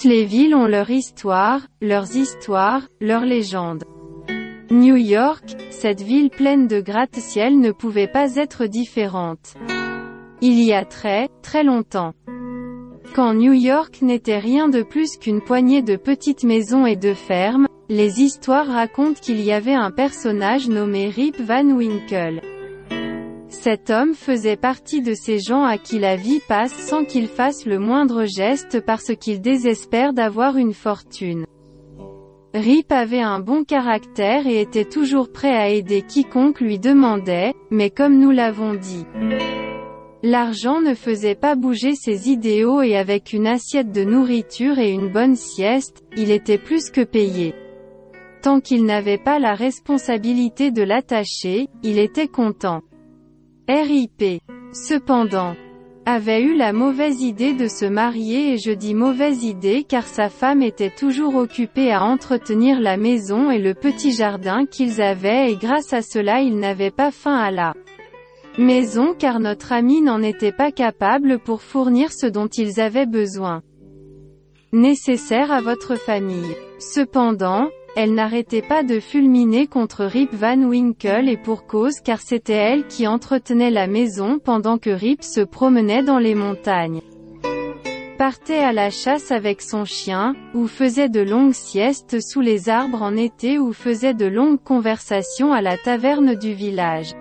Toutes les villes ont leur histoire, leurs histoires, leurs légendes. New York, cette ville pleine de gratte-ciel ne pouvait pas être différente. Il y a très, très longtemps. Quand New York n'était rien de plus qu'une poignée de petites maisons et de fermes, les histoires racontent qu'il y avait un personnage nommé Rip Van Winkle. Cet homme faisait partie de ces gens à qui la vie passe sans qu'ils fassent le moindre geste parce qu'ils désespèrent d'avoir une fortune. Rip avait un bon caractère et était toujours prêt à aider quiconque lui demandait, mais comme nous l'avons dit, l'argent ne faisait pas bouger ses idéaux et avec une assiette de nourriture et une bonne sieste, il était plus que payé. Tant qu'il n'avait pas la responsabilité de l'attacher, il était content. RIP. Cependant, avait eu la mauvaise idée de se marier et je dis mauvaise idée car sa femme était toujours occupée à entretenir la maison et le petit jardin qu'ils avaient et grâce à cela ils n'avaient pas faim à la maison car notre ami n'en était pas capable pour fournir ce dont ils avaient besoin nécessaire à votre famille. Cependant, elle n'arrêtait pas de fulminer contre Rip Van Winkle et pour cause car c'était elle qui entretenait la maison pendant que Rip se promenait dans les montagnes. Partait à la chasse avec son chien, ou faisait de longues siestes sous les arbres en été ou faisait de longues conversations à la taverne du village.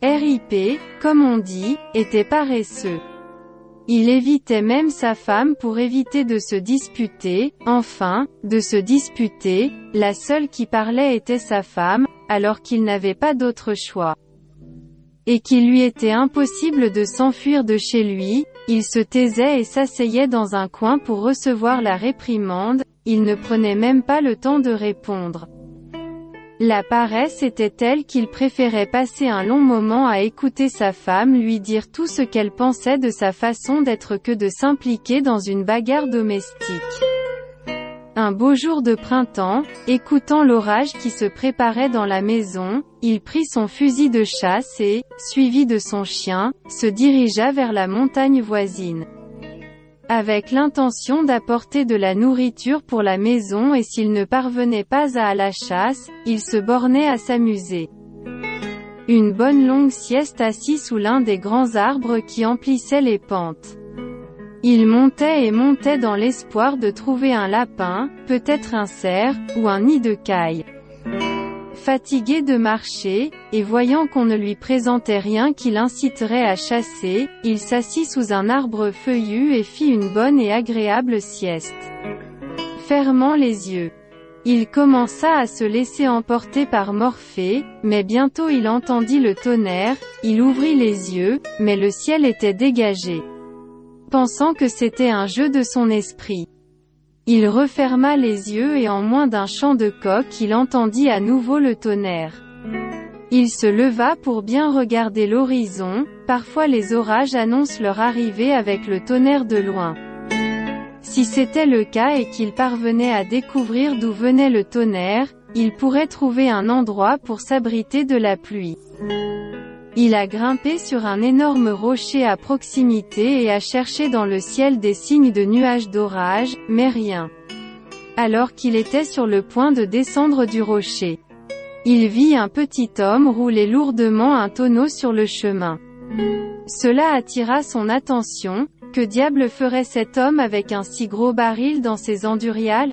RIP, comme on dit, était paresseux. Il évitait même sa femme pour éviter de se disputer, enfin, de se disputer, la seule qui parlait était sa femme, alors qu'il n'avait pas d'autre choix. Et qu'il lui était impossible de s'enfuir de chez lui, il se taisait et s'asseyait dans un coin pour recevoir la réprimande, il ne prenait même pas le temps de répondre. La paresse était telle qu'il préférait passer un long moment à écouter sa femme lui dire tout ce qu'elle pensait de sa façon d'être que de s'impliquer dans une bagarre domestique. Un beau jour de printemps, écoutant l'orage qui se préparait dans la maison, il prit son fusil de chasse et, suivi de son chien, se dirigea vers la montagne voisine avec l'intention d'apporter de la nourriture pour la maison et s'il ne parvenait pas à la chasse, il se bornait à s'amuser. Une bonne longue sieste assis sous l'un des grands arbres qui emplissaient les pentes. Il montait et montait dans l'espoir de trouver un lapin, peut-être un cerf, ou un nid de caille. Fatigué de marcher, et voyant qu'on ne lui présentait rien qui l'inciterait à chasser, il s'assit sous un arbre feuillu et fit une bonne et agréable sieste. Fermant les yeux. Il commença à se laisser emporter par Morphée, mais bientôt il entendit le tonnerre, il ouvrit les yeux, mais le ciel était dégagé. Pensant que c'était un jeu de son esprit. Il referma les yeux et en moins d'un chant de coq il entendit à nouveau le tonnerre. Il se leva pour bien regarder l'horizon, parfois les orages annoncent leur arrivée avec le tonnerre de loin. Si c'était le cas et qu'il parvenait à découvrir d'où venait le tonnerre, il pourrait trouver un endroit pour s'abriter de la pluie. Il a grimpé sur un énorme rocher à proximité et a cherché dans le ciel des signes de nuages d'orage, mais rien. Alors qu'il était sur le point de descendre du rocher. Il vit un petit homme rouler lourdement un tonneau sur le chemin. Cela attira son attention, que diable ferait cet homme avec un si gros baril dans ses enduriales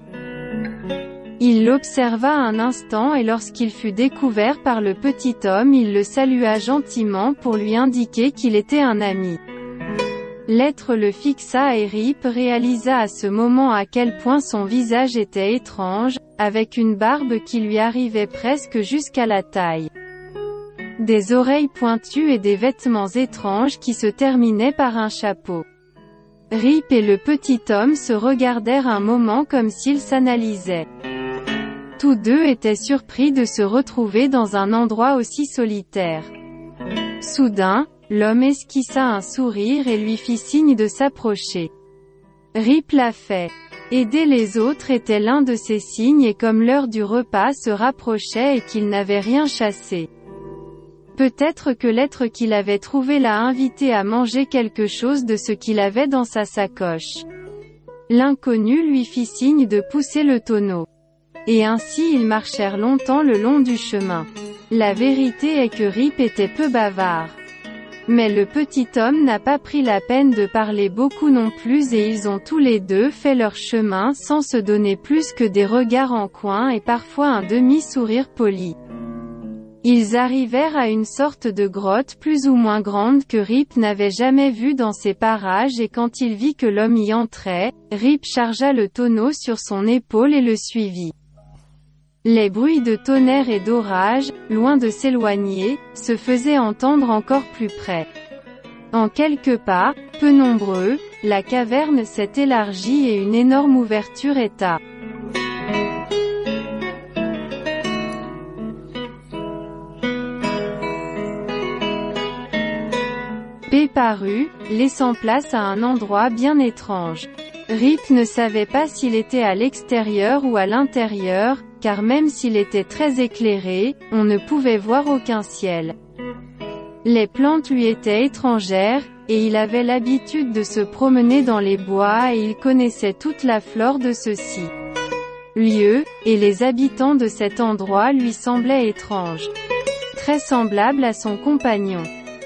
il l'observa un instant et lorsqu'il fut découvert par le petit homme il le salua gentiment pour lui indiquer qu'il était un ami. L'être le fixa et Rip réalisa à ce moment à quel point son visage était étrange, avec une barbe qui lui arrivait presque jusqu'à la taille. Des oreilles pointues et des vêtements étranges qui se terminaient par un chapeau. Rip et le petit homme se regardèrent un moment comme s'ils s'analysaient. Tous deux étaient surpris de se retrouver dans un endroit aussi solitaire. Soudain, l'homme esquissa un sourire et lui fit signe de s'approcher. Rip l'a fait. Aider les autres était l'un de ses signes et comme l'heure du repas se rapprochait et qu'il n'avait rien chassé. Peut-être que l'être qu'il avait trouvé l'a invité à manger quelque chose de ce qu'il avait dans sa sacoche. L'inconnu lui fit signe de pousser le tonneau. Et ainsi ils marchèrent longtemps le long du chemin. La vérité est que Rip était peu bavard. Mais le petit homme n'a pas pris la peine de parler beaucoup non plus et ils ont tous les deux fait leur chemin sans se donner plus que des regards en coin et parfois un demi-sourire poli. Ils arrivèrent à une sorte de grotte plus ou moins grande que Rip n'avait jamais vue dans ces parages et quand il vit que l'homme y entrait, Rip chargea le tonneau sur son épaule et le suivit. Les bruits de tonnerre et d'orage, loin de s'éloigner, se faisaient entendre encore plus près. En quelques pas, peu nombreux, la caverne s'est élargie et une énorme ouverture est P parut, laissant place à un endroit bien étrange. Rip ne savait pas s'il était à l'extérieur ou à l'intérieur, car même s'il était très éclairé, on ne pouvait voir aucun ciel. Les plantes lui étaient étrangères, et il avait l'habitude de se promener dans les bois et il connaissait toute la flore de ceux-ci. Lieu, et les habitants de cet endroit lui semblaient étranges. Très semblables à son compagnon.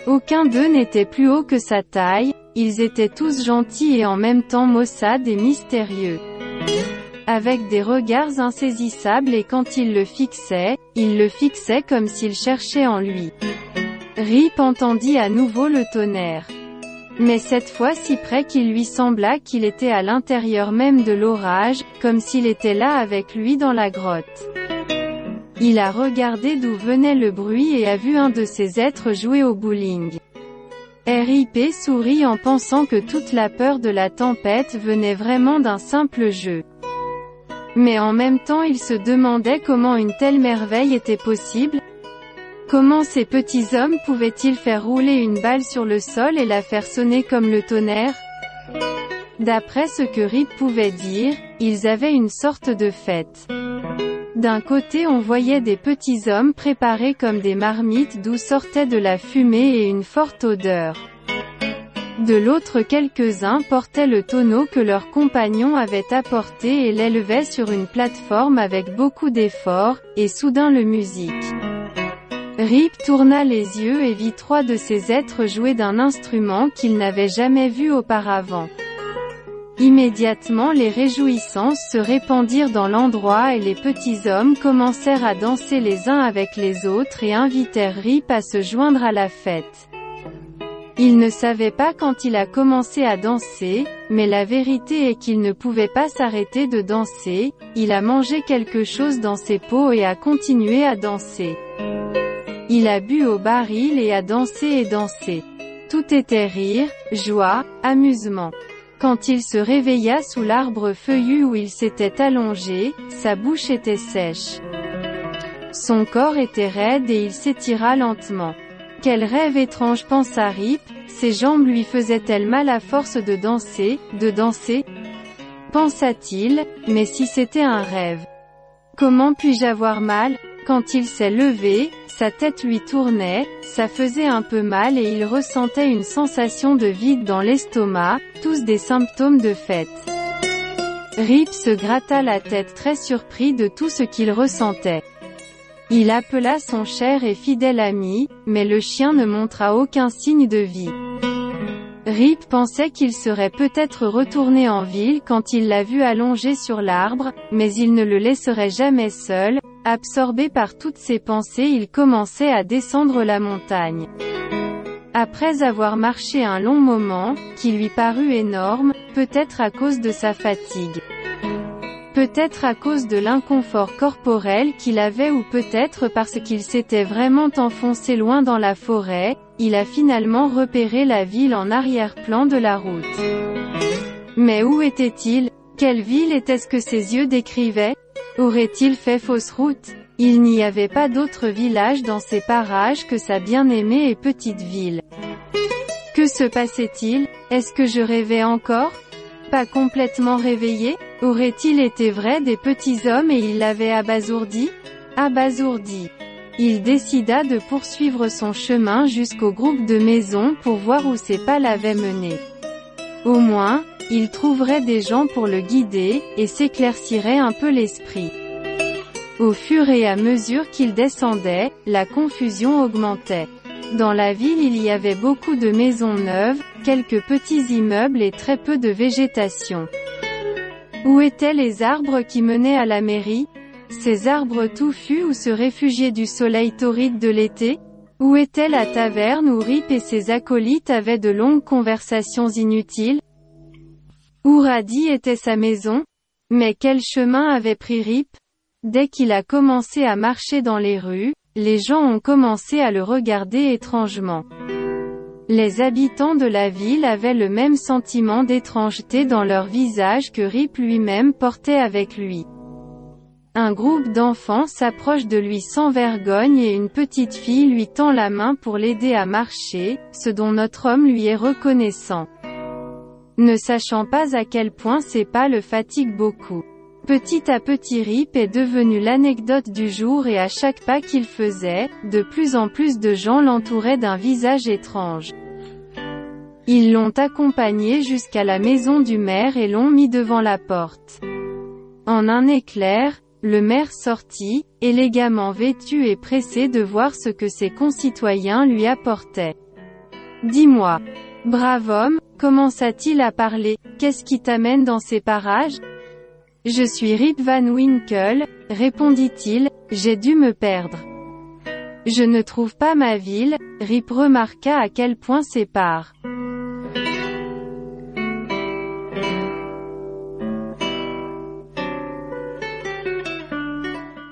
Aucun d'eux n'était plus haut que sa taille, ils étaient tous gentils et en même temps maussades et mystérieux. Avec des regards insaisissables et quand il le fixait, il le fixait comme s'il cherchait en lui. Rip entendit à nouveau le tonnerre. Mais cette fois si près qu'il lui sembla qu'il était à l'intérieur même de l'orage, comme s'il était là avec lui dans la grotte. Il a regardé d'où venait le bruit et a vu un de ses êtres jouer au bowling. RIP sourit en pensant que toute la peur de la tempête venait vraiment d'un simple jeu. Mais en même temps il se demandait comment une telle merveille était possible. Comment ces petits hommes pouvaient-ils faire rouler une balle sur le sol et la faire sonner comme le tonnerre? D'après ce que Rip pouvait dire, ils avaient une sorte de fête. D'un côté on voyait des petits hommes préparés comme des marmites d'où sortait de la fumée et une forte odeur. De l'autre quelques-uns portaient le tonneau que leurs compagnons avaient apporté et l'élevaient sur une plateforme avec beaucoup d'efforts, et soudain le musique. Rip tourna les yeux et vit trois de ces êtres jouer d'un instrument qu'il n'avait jamais vu auparavant. Immédiatement les réjouissances se répandirent dans l'endroit et les petits hommes commencèrent à danser les uns avec les autres et invitèrent Rip à se joindre à la fête. Il ne savait pas quand il a commencé à danser, mais la vérité est qu'il ne pouvait pas s'arrêter de danser, il a mangé quelque chose dans ses pots et a continué à danser. Il a bu au baril et a dansé et dansé. Tout était rire, joie, amusement. Quand il se réveilla sous l'arbre feuillu où il s'était allongé, sa bouche était sèche. Son corps était raide et il s'étira lentement. Quel rêve étrange pensa Rip, ses jambes lui faisaient-elles mal à force de danser, de danser? Pensa-t-il, mais si c'était un rêve? Comment puis-je avoir mal? Quand il s'est levé, sa tête lui tournait, ça faisait un peu mal et il ressentait une sensation de vide dans l'estomac, tous des symptômes de fête. Rip se gratta la tête très surpris de tout ce qu'il ressentait. Il appela son cher et fidèle ami, mais le chien ne montra aucun signe de vie. Rip pensait qu'il serait peut-être retourné en ville quand il l'a vu allongé sur l'arbre, mais il ne le laisserait jamais seul, absorbé par toutes ses pensées il commençait à descendre la montagne. Après avoir marché un long moment, qui lui parut énorme, peut-être à cause de sa fatigue. Peut-être à cause de l'inconfort corporel qu'il avait ou peut-être parce qu'il s'était vraiment enfoncé loin dans la forêt, il a finalement repéré la ville en arrière-plan de la route. Mais où était-il? Quelle ville était-ce que ses yeux décrivaient? Aurait-il fait fausse route? Il n'y avait pas d'autre village dans ces parages que sa bien-aimée et petite ville. Que se passait-il? Est-ce que je rêvais encore? Complètement réveillé? Aurait-il été vrai des petits hommes et il l'avait abasourdi? Abasourdi. Il décida de poursuivre son chemin jusqu'au groupe de maisons pour voir où ses pas l'avaient mené. Au moins, il trouverait des gens pour le guider, et s'éclaircirait un peu l'esprit. Au fur et à mesure qu'il descendait, la confusion augmentait. Dans la ville il y avait beaucoup de maisons neuves, quelques petits immeubles et très peu de végétation. Où étaient les arbres qui menaient à la mairie? Ces arbres touffus où se réfugiaient du soleil torride de l'été? Où était la taverne où Rip et ses acolytes avaient de longues conversations inutiles? Où Radi était sa maison? Mais quel chemin avait pris Rip? Dès qu'il a commencé à marcher dans les rues, les gens ont commencé à le regarder étrangement. Les habitants de la ville avaient le même sentiment d'étrangeté dans leur visage que Rip lui-même portait avec lui. Un groupe d'enfants s'approche de lui sans vergogne et une petite fille lui tend la main pour l'aider à marcher, ce dont notre homme lui est reconnaissant. Ne sachant pas à quel point ses pas le fatiguent beaucoup. Petit à petit Rip est devenu l'anecdote du jour et à chaque pas qu'il faisait, de plus en plus de gens l'entouraient d'un visage étrange. Ils l'ont accompagné jusqu'à la maison du maire et l'ont mis devant la porte. En un éclair, le maire sortit, élégamment vêtu et pressé de voir ce que ses concitoyens lui apportaient. Dis-moi. Brave homme, commença-t-il à parler, qu'est-ce qui t'amène dans ces parages? Je suis Rip Van Winkle, répondit-il, j'ai dû me perdre. Je ne trouve pas ma ville, Rip remarqua à quel point sépare.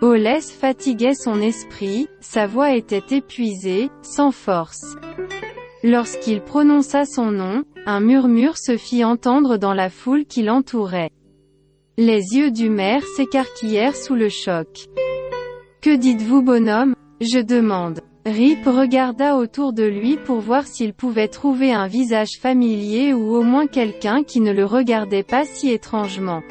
Olès fatiguait son esprit, sa voix était épuisée, sans force. Lorsqu'il prononça son nom, un murmure se fit entendre dans la foule qui l'entourait. Les yeux du maire s'écarquillèrent sous le choc. Que dites-vous bonhomme? Je demande. Rip regarda autour de lui pour voir s'il pouvait trouver un visage familier ou au moins quelqu'un qui ne le regardait pas si étrangement.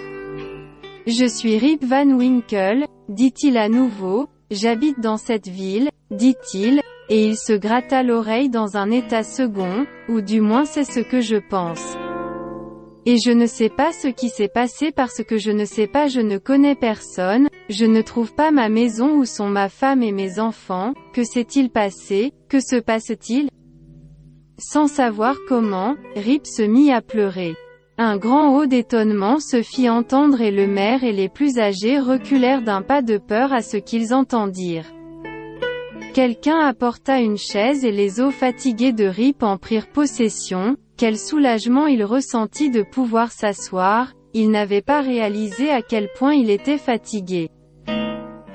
Je suis Rip Van Winkle, dit-il à nouveau, j'habite dans cette ville, dit-il, et il se gratta l'oreille dans un état second, ou du moins c'est ce que je pense. Et je ne sais pas ce qui s'est passé parce que je ne sais pas je ne connais personne, je ne trouve pas ma maison où sont ma femme et mes enfants, que s'est-il passé, que se passe-t-il? Sans savoir comment, Rip se mit à pleurer. Un grand haut d'étonnement se fit entendre et le maire et les plus âgés reculèrent d'un pas de peur à ce qu'ils entendirent. Quelqu'un apporta une chaise et les os fatigués de Rip en prirent possession, quel soulagement il ressentit de pouvoir s'asseoir, il n'avait pas réalisé à quel point il était fatigué.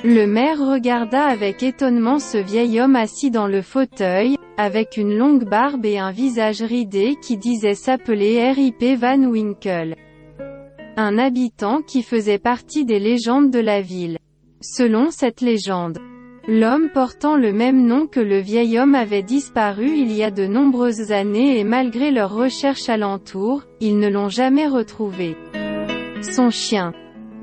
Le maire regarda avec étonnement ce vieil homme assis dans le fauteuil, avec une longue barbe et un visage ridé qui disait s'appeler R.I.P. Van Winkle. Un habitant qui faisait partie des légendes de la ville. Selon cette légende, L'homme portant le même nom que le vieil homme avait disparu il y a de nombreuses années et malgré leurs recherches alentour, ils ne l'ont jamais retrouvé. Son chien,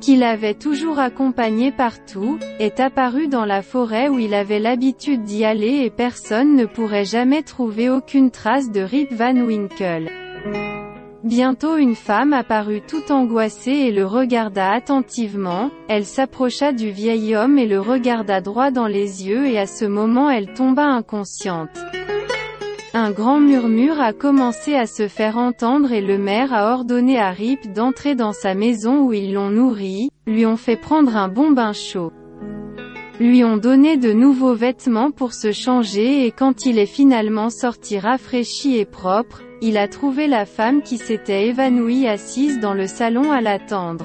qu'il avait toujours accompagné partout, est apparu dans la forêt où il avait l'habitude d'y aller et personne ne pourrait jamais trouver aucune trace de Rip Van Winkle. Bientôt une femme apparut tout angoissée et le regarda attentivement, elle s'approcha du vieil homme et le regarda droit dans les yeux et à ce moment elle tomba inconsciente. Un grand murmure a commencé à se faire entendre et le maire a ordonné à Rip d'entrer dans sa maison où ils l'ont nourri, lui ont fait prendre un bon bain chaud. Lui ont donné de nouveaux vêtements pour se changer et quand il est finalement sorti rafraîchi et propre, il a trouvé la femme qui s'était évanouie assise dans le salon à l'attendre.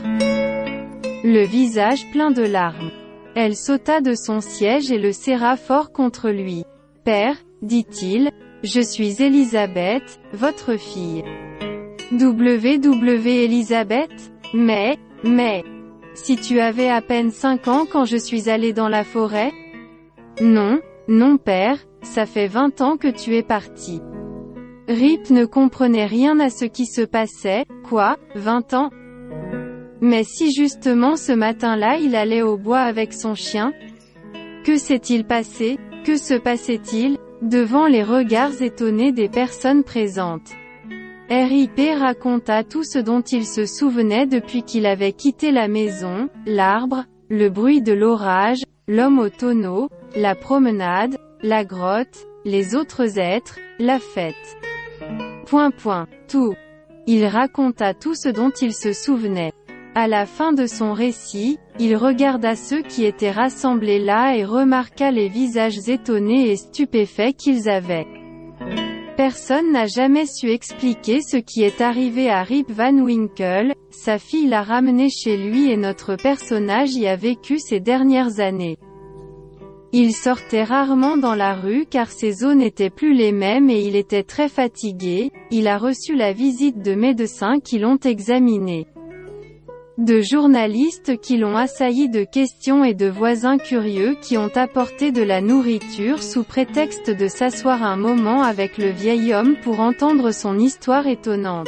Le visage plein de larmes. Elle sauta de son siège et le serra fort contre lui. Père, dit-il, je suis Elisabeth, votre fille. WW Elisabeth Mais, mais, si tu avais à peine cinq ans quand je suis allé dans la forêt? Non, non père, ça fait vingt ans que tu es parti. Rip ne comprenait rien à ce qui se passait, quoi, 20 ans? Mais si justement ce matin-là il allait au bois avec son chien? Que s'est-il passé? Que se passait-il? Devant les regards étonnés des personnes présentes. RIP raconta tout ce dont il se souvenait depuis qu'il avait quitté la maison, l'arbre, le bruit de l'orage, l'homme au tonneau, la promenade, la grotte, les autres êtres, la fête. Point point. Tout. Il raconta tout ce dont il se souvenait. À la fin de son récit, il regarda ceux qui étaient rassemblés là et remarqua les visages étonnés et stupéfaits qu'ils avaient. Personne n'a jamais su expliquer ce qui est arrivé à Rip Van Winkle, sa fille l'a ramené chez lui et notre personnage y a vécu ces dernières années. Il sortait rarement dans la rue car ses os n'étaient plus les mêmes et il était très fatigué, il a reçu la visite de médecins qui l'ont examiné de journalistes qui l'ont assailli de questions et de voisins curieux qui ont apporté de la nourriture sous prétexte de s'asseoir un moment avec le vieil homme pour entendre son histoire étonnante.